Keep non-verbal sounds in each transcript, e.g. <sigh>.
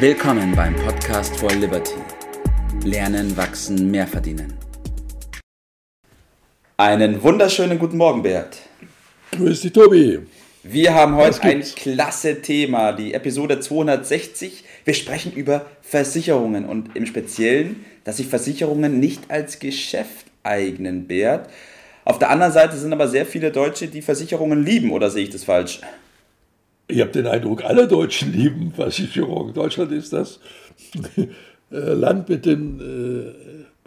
Willkommen beim Podcast for Liberty. Lernen, wachsen, mehr verdienen. Einen wunderschönen guten Morgen, Bert. Grüß dich, Tobi. Wir haben heute ein klasse Thema, die Episode 260. Wir sprechen über Versicherungen und im Speziellen, dass sich Versicherungen nicht als Geschäft eignen, Bert. Auf der anderen Seite sind aber sehr viele Deutsche, die Versicherungen lieben, oder sehe ich das falsch? Ich habe den Eindruck, alle Deutschen lieben Versicherungen. Deutschland ist das <laughs> äh, Land mit den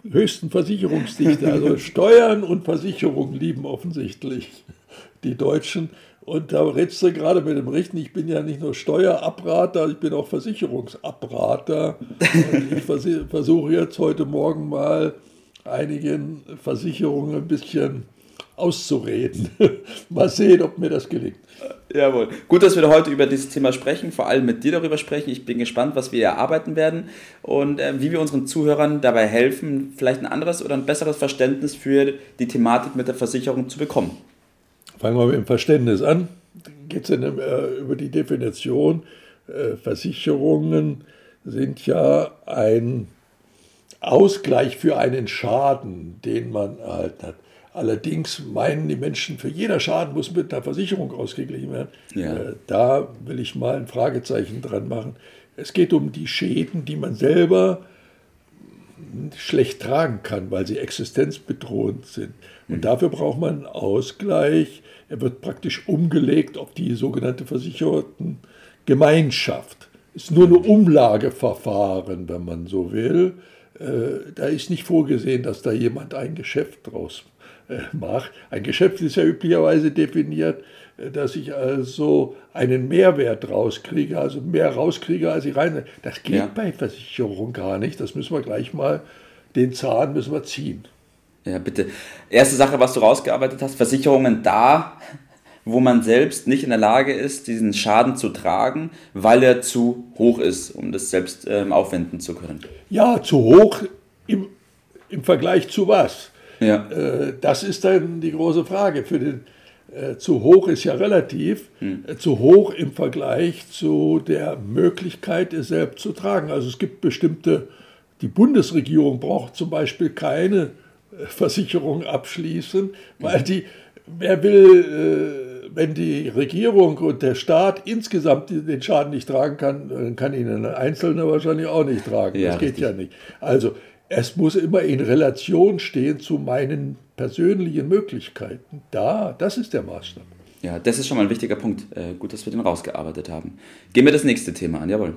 äh, höchsten Versicherungsdichten. Also <laughs> Steuern und Versicherungen lieben offensichtlich die Deutschen. Und da redest du gerade mit dem Richten, ich bin ja nicht nur Steuerabrater, ich bin auch Versicherungsabrater. Und ich versuche jetzt heute Morgen mal einigen Versicherungen ein bisschen auszureden. <laughs> mal sehen, ob mir das gelingt. Jawohl. Gut, dass wir heute über dieses Thema sprechen, vor allem mit dir darüber sprechen. Ich bin gespannt, was wir erarbeiten werden und äh, wie wir unseren Zuhörern dabei helfen, vielleicht ein anderes oder ein besseres Verständnis für die Thematik mit der Versicherung zu bekommen. Fangen wir mit dem Verständnis an. Geht es äh, über die Definition? Äh, Versicherungen sind ja ein Ausgleich für einen Schaden, den man erhalten hat. Allerdings meinen die Menschen, für jeder Schaden muss mit einer Versicherung ausgeglichen werden. Ja. Äh, da will ich mal ein Fragezeichen dran machen. Es geht um die Schäden, die man selber schlecht tragen kann, weil sie existenzbedrohend sind. Und mhm. dafür braucht man einen Ausgleich. Er wird praktisch umgelegt auf die sogenannte versicherten Gemeinschaft. Ist nur ein Umlageverfahren, wenn man so will. Äh, da ist nicht vorgesehen, dass da jemand ein Geschäft draus äh, macht. Ein Geschäft ist ja üblicherweise definiert, äh, dass ich also einen Mehrwert rauskriege, also mehr rauskriege, als ich rein. Das geht ja. bei Versicherung gar nicht. Das müssen wir gleich mal, den Zahn müssen wir ziehen. Ja, bitte. Erste Sache, was du rausgearbeitet hast, Versicherungen da, wo man selbst nicht in der Lage ist, diesen Schaden zu tragen, weil er zu hoch ist, um das selbst ähm, aufwenden zu können. Ja, zu hoch im, im Vergleich zu was? Ja. Äh, das ist dann die große Frage. Für den, äh, zu hoch ist ja relativ, hm. äh, zu hoch im Vergleich zu der Möglichkeit, es selbst zu tragen. Also es gibt bestimmte, die Bundesregierung braucht zum Beispiel keine Versicherung abschließen, weil hm. die, wer will, wenn die Regierung und der Staat insgesamt den Schaden nicht tragen kann, dann kann ihn ein Einzelner wahrscheinlich auch nicht tragen. Ja, das geht richtig. ja nicht. Also es muss immer in Relation stehen zu meinen persönlichen Möglichkeiten. Da, das ist der Maßstab. Ja, das ist schon mal ein wichtiger Punkt. Äh, gut, dass wir den rausgearbeitet haben. Gehen wir das nächste Thema an, jawohl.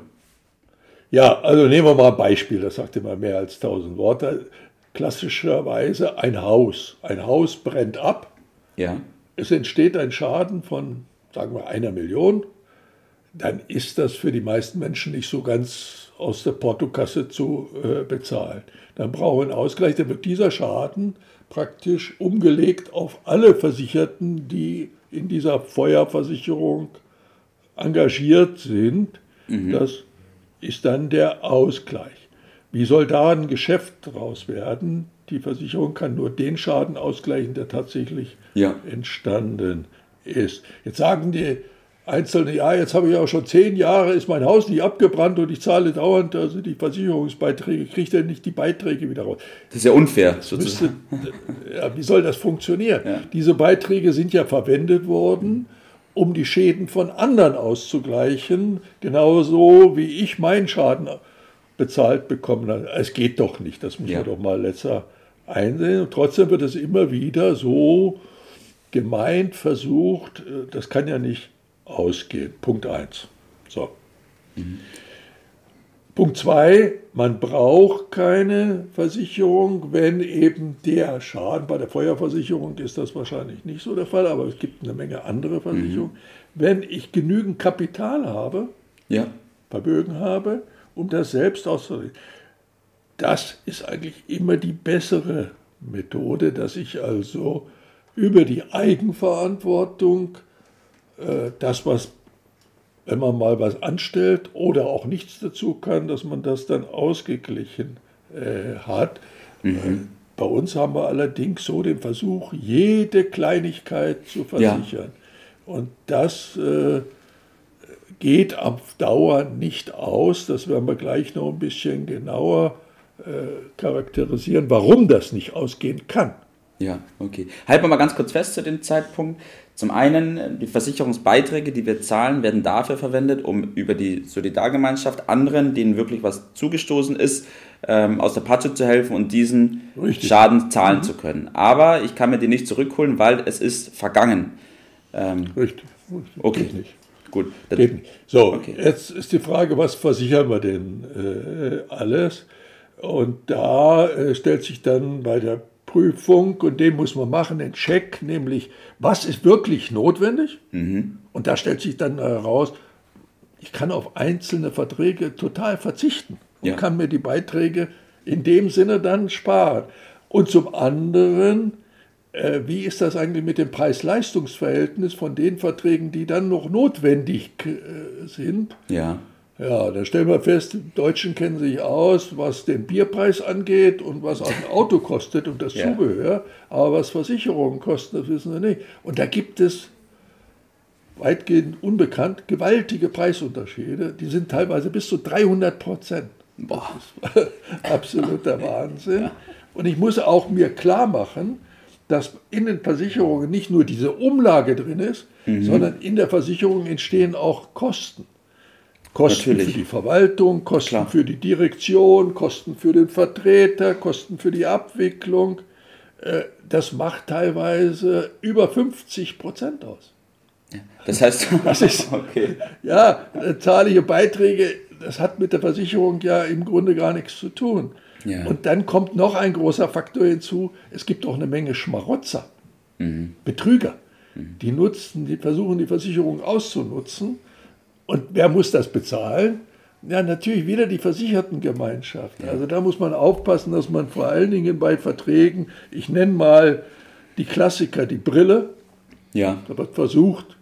Ja, also nehmen wir mal ein Beispiel, das sagt immer mehr als tausend Worte. Klassischerweise ein Haus. Ein Haus brennt ab. Ja. Es entsteht ein Schaden von, sagen wir, einer Million. Dann ist das für die meisten Menschen nicht so ganz aus der Portokasse zu äh, bezahlen. Dann brauchen wir einen Ausgleich, dann wird dieser Schaden praktisch umgelegt auf alle Versicherten, die in dieser Feuerversicherung engagiert sind. Mhm. Das ist dann der Ausgleich. Wie soll da ein Geschäft draus werden? Die Versicherung kann nur den Schaden ausgleichen, der tatsächlich ja. entstanden ist. Jetzt sagen die einzelne, ja, jetzt habe ich auch schon zehn Jahre, ist mein Haus nicht abgebrannt und ich zahle dauernd also die Versicherungsbeiträge, kriegt er nicht die Beiträge wieder raus. Das ist ja unfair, sozusagen. Müsste, ja, wie soll das funktionieren? Ja. Diese Beiträge sind ja verwendet worden, um die Schäden von anderen auszugleichen, genauso wie ich meinen Schaden bezahlt bekommen habe. Es geht doch nicht, das muss ja. man doch mal letzter einsehen. Und trotzdem wird es immer wieder so gemeint, versucht, äh, das kann ja nicht ausgehen. Punkt 1. So. Mhm. Punkt 2, man braucht keine Versicherung, wenn eben der Schaden, bei der Feuerversicherung ist das wahrscheinlich nicht so der Fall, aber es gibt eine Menge andere Versicherungen. Mhm. Wenn ich genügend Kapital habe, ja. Vermögen habe, um das selbst auszurichten. Das ist eigentlich immer die bessere Methode, dass ich also über die Eigenverantwortung äh, das, was, wenn man mal was anstellt oder auch nichts dazu kann, dass man das dann ausgeglichen äh, hat. Mhm. Äh, bei uns haben wir allerdings so den Versuch, jede Kleinigkeit zu versichern. Ja. Und das äh, geht auf Dauer nicht aus. Das werden wir gleich noch ein bisschen genauer äh, charakterisieren, warum das nicht ausgehen kann. Ja, okay. Halten wir mal ganz kurz fest zu dem Zeitpunkt. Zum einen, die Versicherungsbeiträge, die wir zahlen, werden dafür verwendet, um über die Solidargemeinschaft anderen, denen wirklich was zugestoßen ist, ähm, aus der Patsche zu helfen und diesen Richtig. Schaden zahlen mhm. zu können. Aber ich kann mir die nicht zurückholen, weil es ist vergangen. Ähm, Richtig. Okay. Geht nicht. Gut. Geht nicht. So, okay. jetzt ist die Frage, was versichern wir denn äh, alles? Und da äh, stellt sich dann bei der Prüfung, und den muss man machen, den Check, nämlich, was ist wirklich notwendig? Mhm. Und da stellt sich dann heraus, ich kann auf einzelne Verträge total verzichten und ja. kann mir die Beiträge in dem Sinne dann sparen. Und zum anderen, äh, wie ist das eigentlich mit dem Preis-Leistungs-Verhältnis von den Verträgen, die dann noch notwendig äh, sind? Ja. Ja, da stellen wir fest, die Deutschen kennen sich aus, was den Bierpreis angeht und was ein <laughs> Auto kostet und das ja. Zubehör. Aber was Versicherungen kosten, das wissen wir nicht. Und da gibt es weitgehend unbekannt gewaltige Preisunterschiede. Die sind teilweise bis zu 300 Prozent. Boah. Das ist <laughs> absoluter <laughs> Wahnsinn. Und ich muss auch mir klar machen, dass in den Versicherungen nicht nur diese Umlage drin ist, mhm. sondern in der Versicherung entstehen auch Kosten. Kosten Natürlich. für die Verwaltung, Kosten Klar. für die Direktion, Kosten für den Vertreter, Kosten für die Abwicklung. Äh, das macht teilweise über 50 Prozent aus. Das heißt, <laughs> das ist, <laughs> okay. ja, zahlliche Beiträge, das hat mit der Versicherung ja im Grunde gar nichts zu tun. Ja. Und dann kommt noch ein großer Faktor hinzu, es gibt auch eine Menge Schmarotzer, mhm. Betrüger. Mhm. Die nutzen, die versuchen die Versicherung auszunutzen und wer muss das bezahlen? Ja, natürlich wieder die Versichertengemeinschaft. Also da muss man aufpassen, dass man vor allen Dingen bei Verträgen, ich nenne mal die Klassiker, die Brille. Ja. Da wird versucht,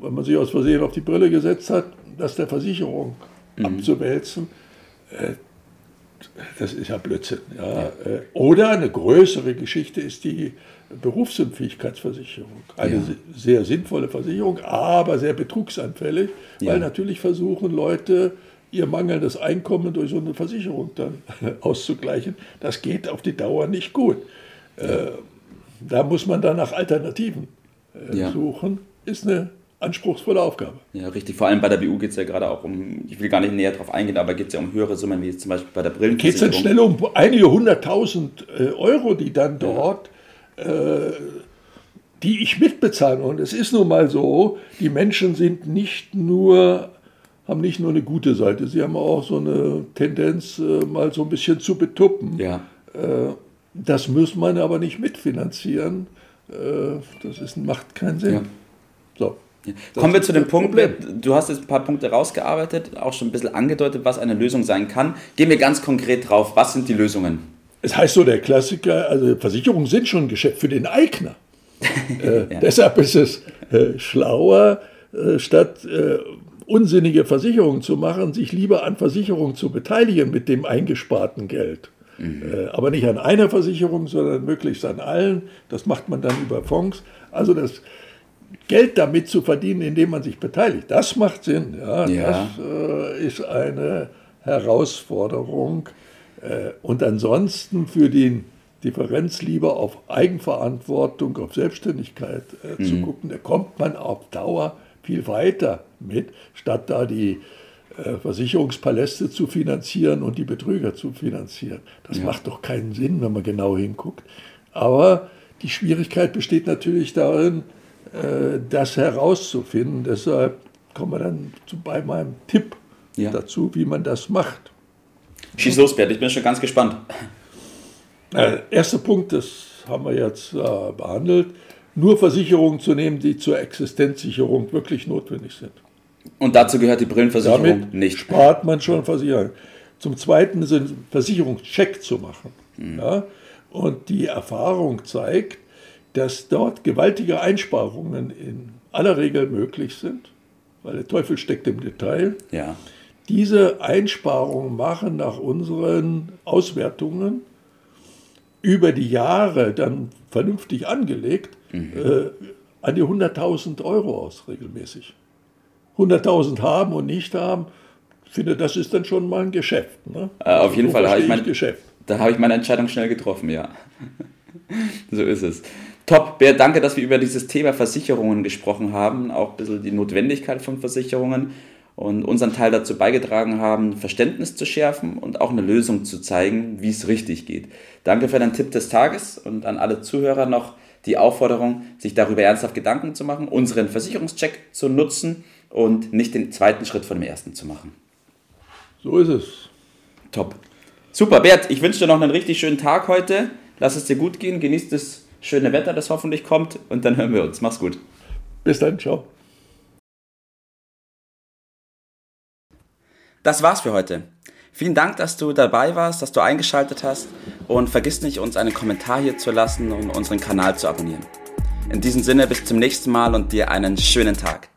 wenn man sich aus Versehen auf die Brille gesetzt hat, das der Versicherung mhm. abzuwälzen. Das ist ja Blödsinn. Ja. ja. Äh, oder eine größere Geschichte ist die Berufsunfähigkeitsversicherung. Eine ja. sehr sinnvolle Versicherung, aber sehr betrugsanfällig, ja. weil natürlich versuchen Leute, ihr mangelndes Einkommen durch so eine Versicherung dann <laughs> auszugleichen. Das geht auf die Dauer nicht gut. Äh, da muss man dann nach Alternativen äh, suchen. Ist eine anspruchsvolle Aufgabe. Ja, richtig. Vor allem bei der BU geht es ja gerade auch um, ich will gar nicht näher darauf eingehen, aber geht es ja um höhere Summen, wie jetzt zum Beispiel bei der Brillenversicherung. Geht es dann schnell um einige hunderttausend äh, Euro, die dann dort äh, die ich mitbezahle. Und es ist nun mal so, die Menschen sind nicht nur, haben nicht nur eine gute Seite, sie haben auch so eine Tendenz, äh, mal so ein bisschen zu betuppen. Ja. Äh, das muss man aber nicht mitfinanzieren. Das ist, macht keinen Sinn. Ja. So. Ja. Kommen wir zu dem Punkt, du hast jetzt ein paar Punkte rausgearbeitet, auch schon ein bisschen angedeutet, was eine Lösung sein kann. Gehen wir ganz konkret drauf, was sind die Lösungen? Es heißt so, der Klassiker, also Versicherungen sind schon ein Geschäft für den Eigner. <laughs> äh, ja. Deshalb ist es äh, schlauer, äh, statt äh, unsinnige Versicherungen zu machen, sich lieber an Versicherungen zu beteiligen mit dem eingesparten Geld. Mhm. Äh, aber nicht an einer Versicherung, sondern möglichst an allen. Das macht man dann über Fonds. Also das Geld damit zu verdienen, indem man sich beteiligt, das macht Sinn. Ja, ja. Das äh, ist eine Herausforderung. Äh, und ansonsten für die Differenz lieber auf Eigenverantwortung, auf Selbstständigkeit äh, mhm. zu gucken, da kommt man auf Dauer viel weiter mit, statt da die äh, Versicherungspaläste zu finanzieren und die Betrüger zu finanzieren. Das ja. macht doch keinen Sinn, wenn man genau hinguckt. Aber die Schwierigkeit besteht natürlich darin, das herauszufinden. Deshalb kommen wir dann zu, bei meinem Tipp ja. dazu, wie man das macht. Schieß los, Bert, ich bin schon ganz gespannt. Äh, erster Punkt, das haben wir jetzt äh, behandelt, nur Versicherungen zu nehmen, die zur Existenzsicherung wirklich notwendig sind. Und dazu gehört die Brillenversicherung Damit nicht. Spart man schon Versicherung. Zum Zweiten ist ein Versicherungscheck zu machen. Mhm. Ja? Und die Erfahrung zeigt, dass dort gewaltige Einsparungen in aller Regel möglich sind, weil der Teufel steckt im Detail. Ja diese Einsparungen machen nach unseren Auswertungen über die Jahre dann vernünftig angelegt mhm. äh, an die 100.000 Euro aus regelmäßig. 100.000 haben und nicht haben, ich finde, das ist dann schon mal ein Geschäft. Ne? Äh, auf jeden so Fall, habe ich, mein, Geschäft. da habe ich meine Entscheidung schnell getroffen, ja. <laughs> so ist es. Top, Bert, danke, dass wir über dieses Thema Versicherungen gesprochen haben, auch ein bisschen die Notwendigkeit von Versicherungen und unseren Teil dazu beigetragen haben, Verständnis zu schärfen und auch eine Lösung zu zeigen, wie es richtig geht. Danke für deinen Tipp des Tages und an alle Zuhörer noch die Aufforderung, sich darüber ernsthaft Gedanken zu machen, unseren Versicherungscheck zu nutzen und nicht den zweiten Schritt von dem ersten zu machen. So ist es. Top. Super, Bert, ich wünsche dir noch einen richtig schönen Tag heute. Lass es dir gut gehen, genieß das schöne Wetter, das hoffentlich kommt und dann hören wir uns. Mach's gut. Bis dann, ciao. Das war's für heute. Vielen Dank, dass du dabei warst, dass du eingeschaltet hast und vergiss nicht, uns einen Kommentar hier zu lassen und unseren Kanal zu abonnieren. In diesem Sinne, bis zum nächsten Mal und dir einen schönen Tag.